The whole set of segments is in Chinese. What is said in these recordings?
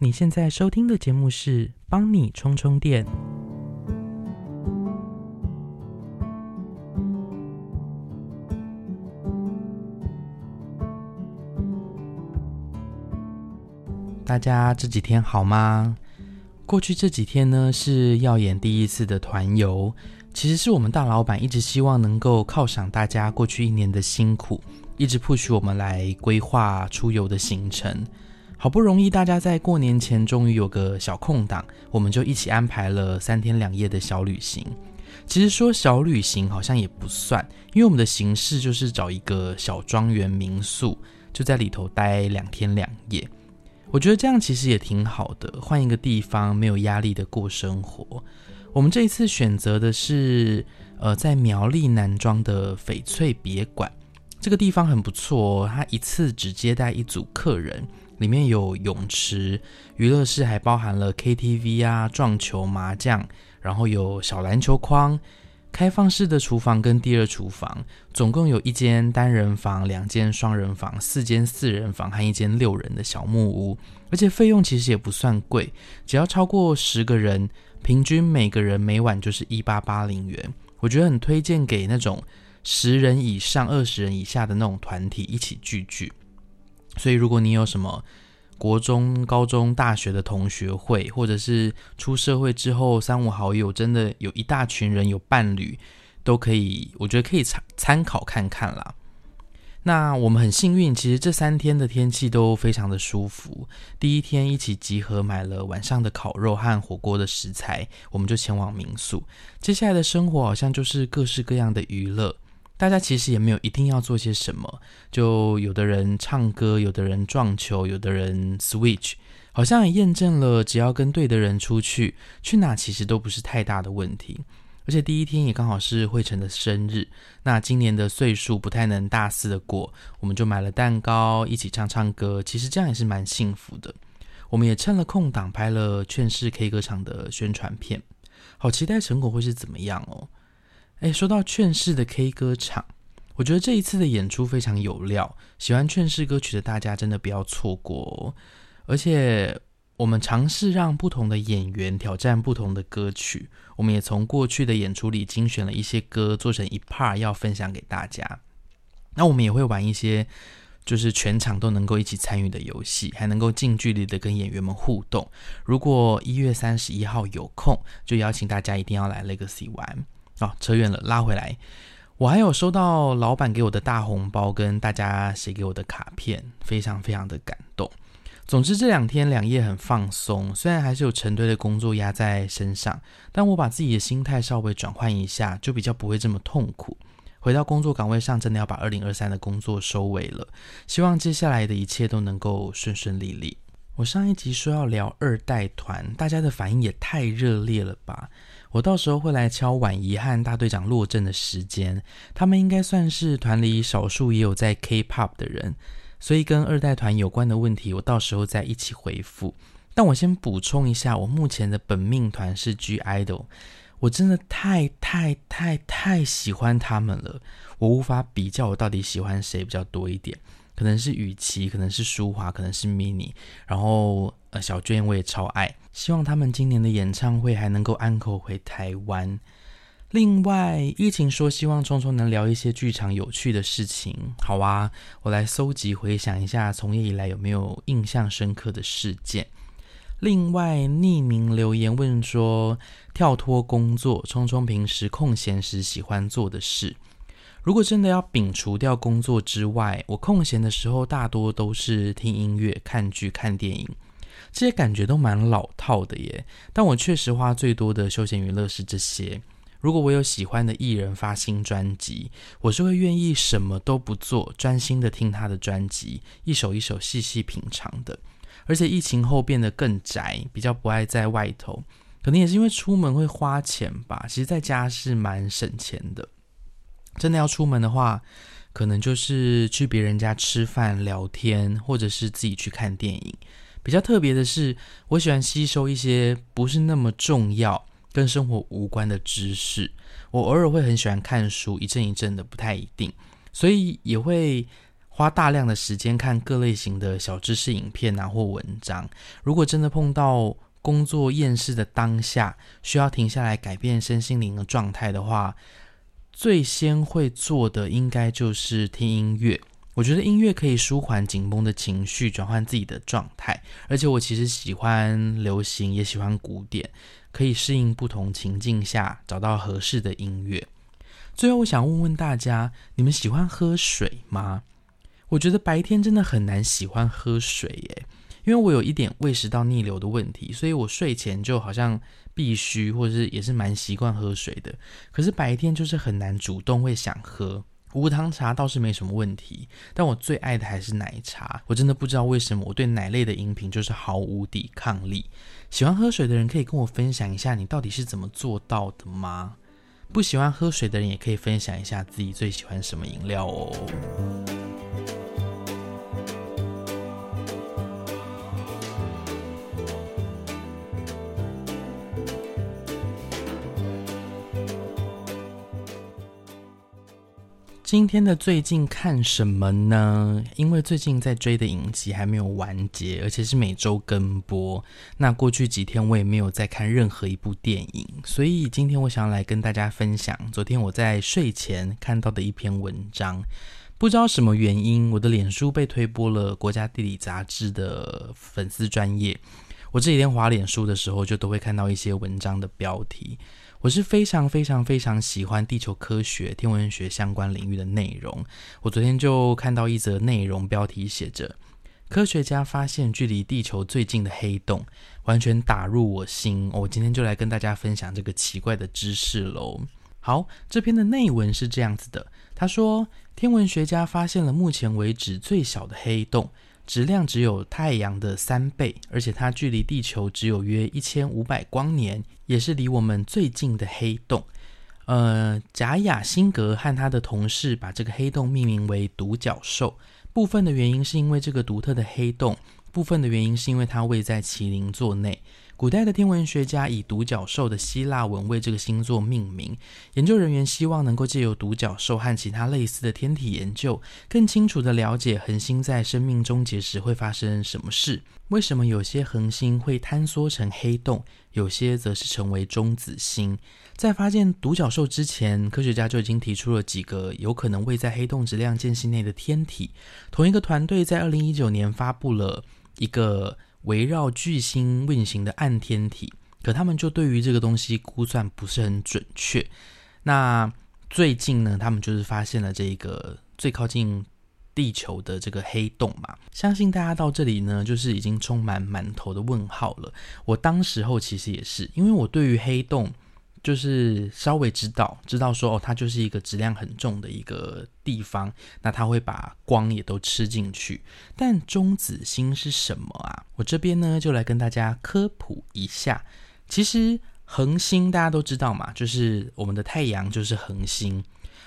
你现在收听的节目是帮你充充电。大家这几天好吗？过去这几天呢，是耀眼第一次的团游，其实是我们大老板一直希望能够犒赏大家过去一年的辛苦，一直 push 我们来规划出游的行程。好不容易大家在过年前终于有个小空档，我们就一起安排了三天两夜的小旅行。其实说小旅行好像也不算，因为我们的形式就是找一个小庄园民宿，就在里头待两天两夜。我觉得这样其实也挺好的，换一个地方，没有压力的过生活。我们这一次选择的是，呃，在苗栗南庄的翡翠别馆，这个地方很不错哦，它一次只接待一组客人，里面有泳池，娱乐室还包含了 KTV 啊、撞球、麻将，然后有小篮球框。开放式的厨房跟第二厨房，总共有一间单人房、两间双人房、四间四人房和一间六人的小木屋，而且费用其实也不算贵，只要超过十个人，平均每个人每晚就是一八八零元。我觉得很推荐给那种十人以上、二十人以下的那种团体一起聚聚。所以如果你有什么，国中、高中、大学的同学会，或者是出社会之后三五好友，真的有一大群人有伴侣，都可以，我觉得可以参参考看看啦。那我们很幸运，其实这三天的天气都非常的舒服。第一天一起集合买了晚上的烤肉和火锅的食材，我们就前往民宿。接下来的生活好像就是各式各样的娱乐。大家其实也没有一定要做些什么，就有的人唱歌，有的人撞球，有的人 switch，好像也验证了，只要跟对的人出去，去哪其实都不是太大的问题。而且第一天也刚好是惠成的生日，那今年的岁数不太能大肆的过，我们就买了蛋糕，一起唱唱歌，其实这样也是蛮幸福的。我们也趁了空档拍了劝世 K 歌场的宣传片，好期待成果会是怎么样哦。哎，说到劝世的 K 歌场，我觉得这一次的演出非常有料，喜欢劝世歌曲的大家真的不要错过哦。而且我们尝试让不同的演员挑战不同的歌曲，我们也从过去的演出里精选了一些歌，做成一 part 要分享给大家。那我们也会玩一些就是全场都能够一起参与的游戏，还能够近距离的跟演员们互动。如果一月三十一号有空，就邀请大家一定要来 Legacy 玩。哦，扯远了，拉回来。我还有收到老板给我的大红包，跟大家写给我的卡片，非常非常的感动。总之这两天两夜很放松，虽然还是有成堆的工作压在身上，但我把自己的心态稍微转换一下，就比较不会这么痛苦。回到工作岗位上，真的要把二零二三的工作收尾了。希望接下来的一切都能够顺顺利利。我上一集说要聊二代团，大家的反应也太热烈了吧！我到时候会来敲婉仪和大队长落阵的时间，他们应该算是团里少数也有在 K-pop 的人，所以跟二代团有关的问题，我到时候再一起回复。但我先补充一下，我目前的本命团是 G IDOL，我真的太太太太喜欢他们了，我无法比较我到底喜欢谁比较多一点，可能是雨琦，可能是舒华，可能是 mini，然后呃小娟我也超爱。希望他们今年的演唱会还能够安口回台湾。另外，疫情说希望聪聪能聊一些剧场有趣的事情。好啊，我来搜集回想一下，从业以来有没有印象深刻的事件。另外，匿名留言问说，跳脱工作，聪聪平时空闲时喜欢做的事。如果真的要摒除掉工作之外，我空闲的时候大多都是听音乐、看剧、看电影。这些感觉都蛮老套的耶，但我确实花最多的休闲娱乐是这些。如果我有喜欢的艺人发新专辑，我是会愿意什么都不做，专心的听他的专辑，一首一首细细品尝的。而且疫情后变得更宅，比较不爱在外头，可能也是因为出门会花钱吧。其实在家是蛮省钱的。真的要出门的话，可能就是去别人家吃饭聊天，或者是自己去看电影。比较特别的是，我喜欢吸收一些不是那么重要、跟生活无关的知识。我偶尔会很喜欢看书，一阵一阵的，不太一定，所以也会花大量的时间看各类型的小知识影片啊或文章。如果真的碰到工作厌世的当下，需要停下来改变身心灵的状态的话，最先会做的应该就是听音乐。我觉得音乐可以舒缓紧绷的情绪，转换自己的状态。而且我其实喜欢流行，也喜欢古典，可以适应不同情境下找到合适的音乐。最后，我想问问大家，你们喜欢喝水吗？我觉得白天真的很难喜欢喝水耶，因为我有一点胃食道逆流的问题，所以我睡前就好像必须，或者是也是蛮习惯喝水的。可是白天就是很难主动会想喝。无糖茶倒是没什么问题，但我最爱的还是奶茶。我真的不知道为什么我对奶类的饮品就是毫无抵抗力。喜欢喝水的人可以跟我分享一下，你到底是怎么做到的吗？不喜欢喝水的人也可以分享一下自己最喜欢什么饮料哦。今天的最近看什么呢？因为最近在追的影集还没有完结，而且是每周更播。那过去几天我也没有再看任何一部电影，所以今天我想要来跟大家分享昨天我在睡前看到的一篇文章。不知道什么原因，我的脸书被推播了《国家地理》杂志的粉丝专业。我这几天滑脸书的时候，就都会看到一些文章的标题。我是非常非常非常喜欢地球科学、天文学相关领域的内容。我昨天就看到一则内容，标题写着“科学家发现距离地球最近的黑洞”，完全打入我心。我今天就来跟大家分享这个奇怪的知识喽。好，这篇的内文是这样子的：他说，天文学家发现了目前为止最小的黑洞。质量只有太阳的三倍，而且它距离地球只有约一千五百光年，也是离我们最近的黑洞。呃，贾雅辛格和他的同事把这个黑洞命名为“独角兽”。部分的原因是因为这个独特的黑洞，部分的原因是因为它位在麒麟座内。古代的天文学家以独角兽的希腊文为这个星座命名。研究人员希望能够借由独角兽和其他类似的天体研究，更清楚地了解恒星在生命终结时会发生什么事。为什么有些恒星会坍缩成黑洞，有些则是成为中子星？在发现独角兽之前，科学家就已经提出了几个有可能位在黑洞质量间隙内的天体。同一个团队在二零一九年发布了一个。围绕巨星运行的暗天体，可他们就对于这个东西估算不是很准确。那最近呢，他们就是发现了这个最靠近地球的这个黑洞嘛。相信大家到这里呢，就是已经充满满头的问号了。我当时候其实也是，因为我对于黑洞。就是稍微知道，知道说哦，它就是一个质量很重的一个地方，那它会把光也都吃进去。但中子星是什么啊？我这边呢就来跟大家科普一下。其实恒星大家都知道嘛，就是我们的太阳就是恒星。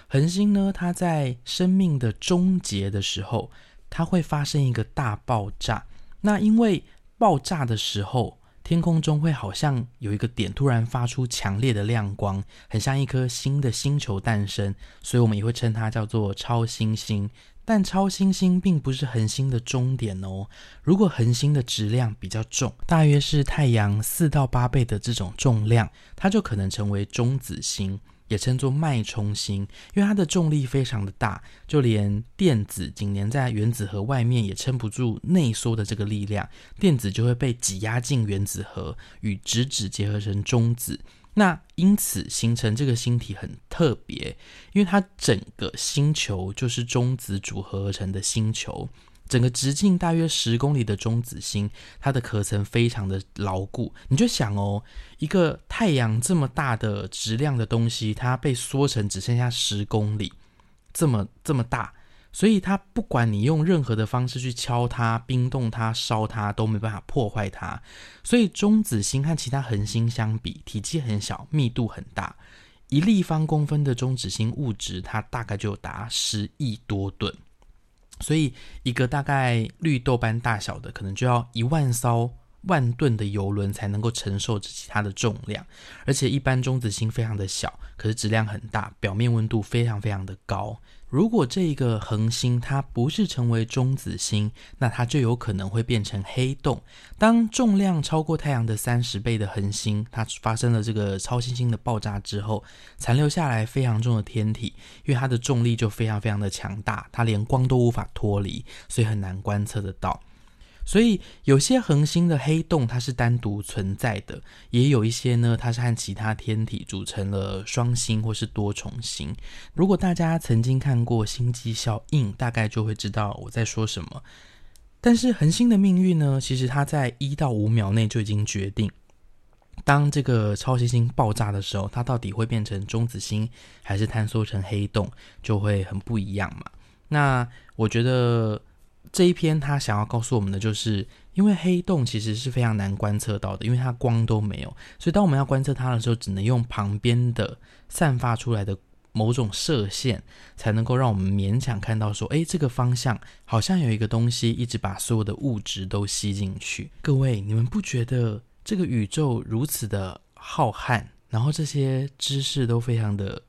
恒星呢，它在生命的终结的时候，它会发生一个大爆炸。那因为爆炸的时候。天空中会好像有一个点突然发出强烈的亮光，很像一颗新的星球诞生，所以我们也会称它叫做超新星。但超新星并不是恒星的终点哦。如果恒星的质量比较重，大约是太阳四到八倍的这种重量，它就可能成为中子星。也称作脉冲星，因为它的重力非常的大，就连电子紧粘在原子核外面也撑不住内缩的这个力量，电子就会被挤压进原子核，与质子结合成中子。那因此形成这个星体很特别，因为它整个星球就是中子组合而成的星球。整个直径大约十公里的中子星，它的壳层非常的牢固。你就想哦，一个太阳这么大的质量的东西，它被缩成只剩下十公里，这么这么大，所以它不管你用任何的方式去敲它、冰冻它、烧它，都没办法破坏它。所以中子星和其他恒星相比，体积很小，密度很大。一立方公分的中子星物质，它大概就达十亿多吨。所以，一个大概绿豆般大小的，可能就要一万艘万吨的油轮才能够承受这其他的重量。而且，一般中子星非常的小，可是质量很大，表面温度非常非常的高。如果这一个恒星它不是成为中子星，那它就有可能会变成黑洞。当重量超过太阳的三十倍的恒星，它发生了这个超新星的爆炸之后，残留下来非常重的天体，因为它的重力就非常非常的强大，它连光都无法脱离，所以很难观测得到。所以有些恒星的黑洞它是单独存在的，也有一些呢，它是和其他天体组成了双星或是多重星。如果大家曾经看过星际效应，大概就会知道我在说什么。但是恒星的命运呢，其实它在一到五秒内就已经决定。当这个超新星爆炸的时候，它到底会变成中子星，还是坍缩成黑洞，就会很不一样嘛。那我觉得。这一篇他想要告诉我们的，就是因为黑洞其实是非常难观测到的，因为它光都没有，所以当我们要观测它的时候，只能用旁边的散发出来的某种射线，才能够让我们勉强看到说，哎，这个方向好像有一个东西一直把所有的物质都吸进去。各位，你们不觉得这个宇宙如此的浩瀚，然后这些知识都非常的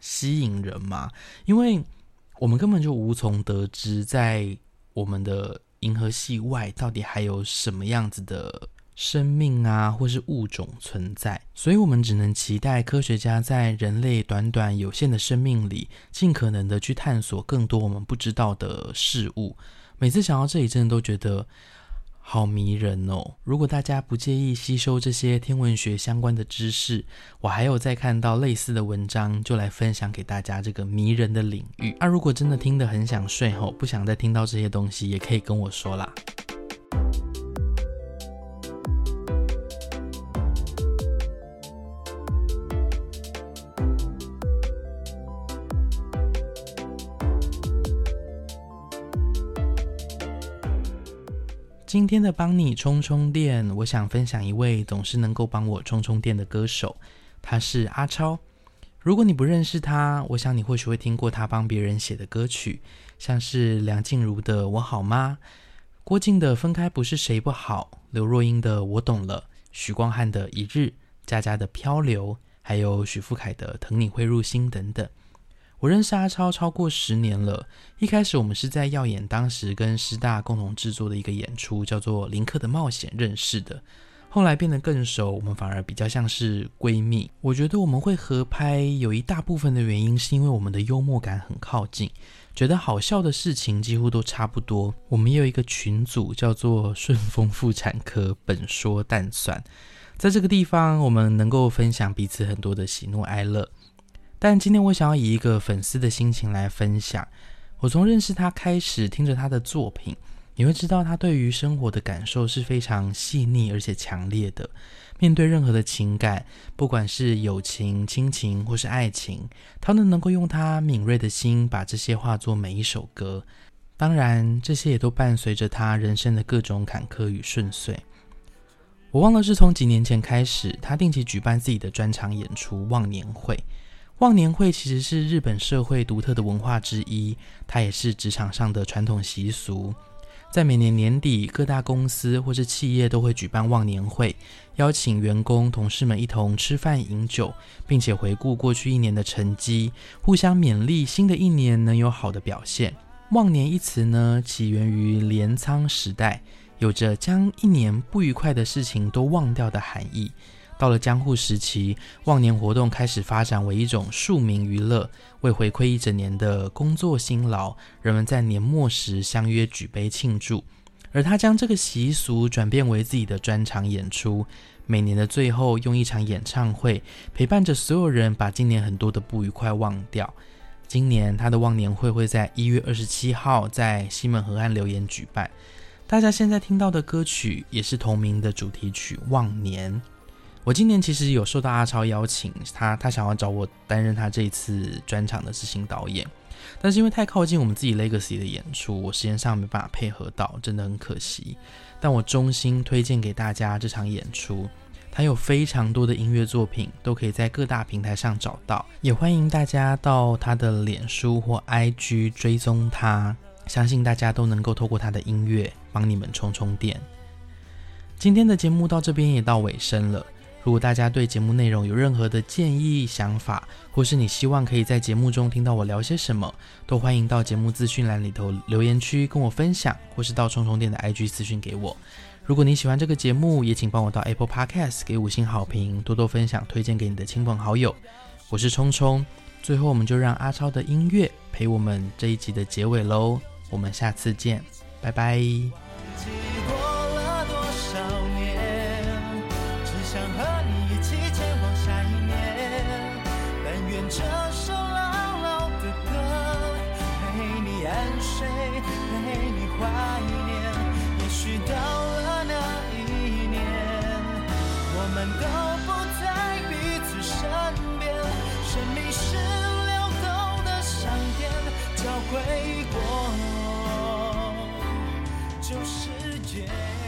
吸引人吗？因为我们根本就无从得知在。我们的银河系外到底还有什么样子的生命啊，或是物种存在？所以，我们只能期待科学家在人类短短有限的生命里，尽可能的去探索更多我们不知道的事物。每次想到这里，真的都觉得。好迷人哦！如果大家不介意吸收这些天文学相关的知识，我还有在看到类似的文章，就来分享给大家这个迷人的领域。那如果真的听得很想睡吼，不想再听到这些东西，也可以跟我说啦。今天的帮你充充电，我想分享一位总是能够帮我充充电的歌手，他是阿超。如果你不认识他，我想你或许会听过他帮别人写的歌曲，像是梁静茹的《我好吗》，郭靖的《分开不是谁不好》，刘若英的《我懂了》，许光汉的《一日》，佳佳的《漂流》，还有许富凯的《疼你会入心》等等。我认识阿超超过十年了。一开始我们是在耀眼当时跟师大共同制作的一个演出，叫做《林克的冒险》认识的。后来变得更熟，我们反而比较像是闺蜜。我觉得我们会合拍，有一大部分的原因是因为我们的幽默感很靠近，觉得好笑的事情几乎都差不多。我们也有一个群组叫做“顺丰妇产科本说淡算”，在这个地方我们能够分享彼此很多的喜怒哀乐。但今天我想要以一个粉丝的心情来分享。我从认识他开始，听着他的作品，你会知道他对于生活的感受是非常细腻而且强烈的。面对任何的情感，不管是友情、亲情或是爱情，他都能够用他敏锐的心把这些化作每一首歌。当然，这些也都伴随着他人生的各种坎坷与顺遂。我忘了是从几年前开始，他定期举办自己的专场演出——忘年会。忘年会其实是日本社会独特的文化之一，它也是职场上的传统习俗。在每年年底，各大公司或是企业都会举办忘年会，邀请员工、同事们一同吃饭饮酒，并且回顾过去一年的成绩，互相勉励新的一年能有好的表现。忘年一词呢，起源于镰仓时代，有着将一年不愉快的事情都忘掉的含义。到了江户时期，忘年活动开始发展为一种庶民娱乐，为回馈一整年的工作辛劳，人们在年末时相约举杯庆祝。而他将这个习俗转变为自己的专场演出，每年的最后用一场演唱会陪伴着所有人，把今年很多的不愉快忘掉。今年他的忘年会会在一月二十七号在西门河岸留言举办，大家现在听到的歌曲也是同名的主题曲《忘年》。我今年其实有受到阿超邀请，他他想要找我担任他这一次专场的执行导演，但是因为太靠近我们自己 Legacy 的演出，我时间上没办法配合到，真的很可惜。但我衷心推荐给大家这场演出，他有非常多的音乐作品，都可以在各大平台上找到，也欢迎大家到他的脸书或 IG 追踪他，相信大家都能够透过他的音乐帮你们充充电。今天的节目到这边也到尾声了。如果大家对节目内容有任何的建议、想法，或是你希望可以在节目中听到我聊些什么，都欢迎到节目资讯栏里头留言区跟我分享，或是到冲冲店的 IG 私讯给我。如果你喜欢这个节目，也请帮我到 Apple Podcast 给五星好评，多多分享，推荐给你的亲朋好友。我是冲冲，最后我们就让阿超的音乐陪我们这一集的结尾喽。我们下次见，拜拜。安睡，陪你怀念。也许到了那一年，我们都不在彼此身边。生命是流动的商店，交会过就是缘。